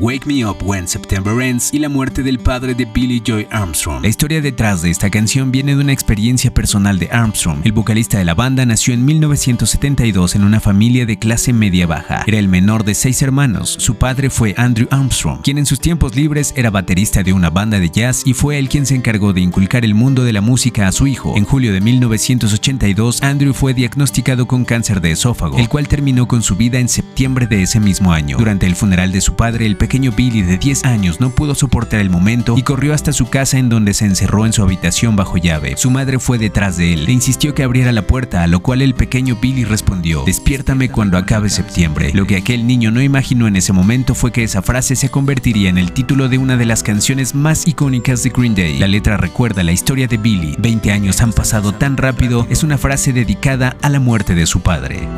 Wake Me Up When September Ends y la muerte del padre de Billy Joy Armstrong. La historia detrás de esta canción viene de una experiencia personal de Armstrong. El vocalista de la banda nació en 1972 en una familia de clase media baja. Era el menor de seis hermanos. Su padre fue Andrew Armstrong, quien en sus tiempos libres era baterista de una banda de jazz y fue él quien se encargó de inculcar el mundo de la música a su hijo. En julio de 1982, Andrew fue diagnosticado con cáncer de esófago, el cual terminó con su vida en septiembre de ese mismo año. Durante el funeral de su padre, el pequeño Billy de 10 años no pudo soportar el momento y corrió hasta su casa en donde se encerró en su habitación bajo llave. Su madre fue detrás de él, le insistió que abriera la puerta, a lo cual el pequeño Billy respondió, despiértame cuando acabe septiembre. Lo que aquel niño no imaginó en ese momento fue que esa frase se convertiría en el título de una de las canciones más icónicas de Green Day. La letra recuerda la historia de Billy. 20 años han pasado tan rápido es una frase dedicada a la muerte de su padre.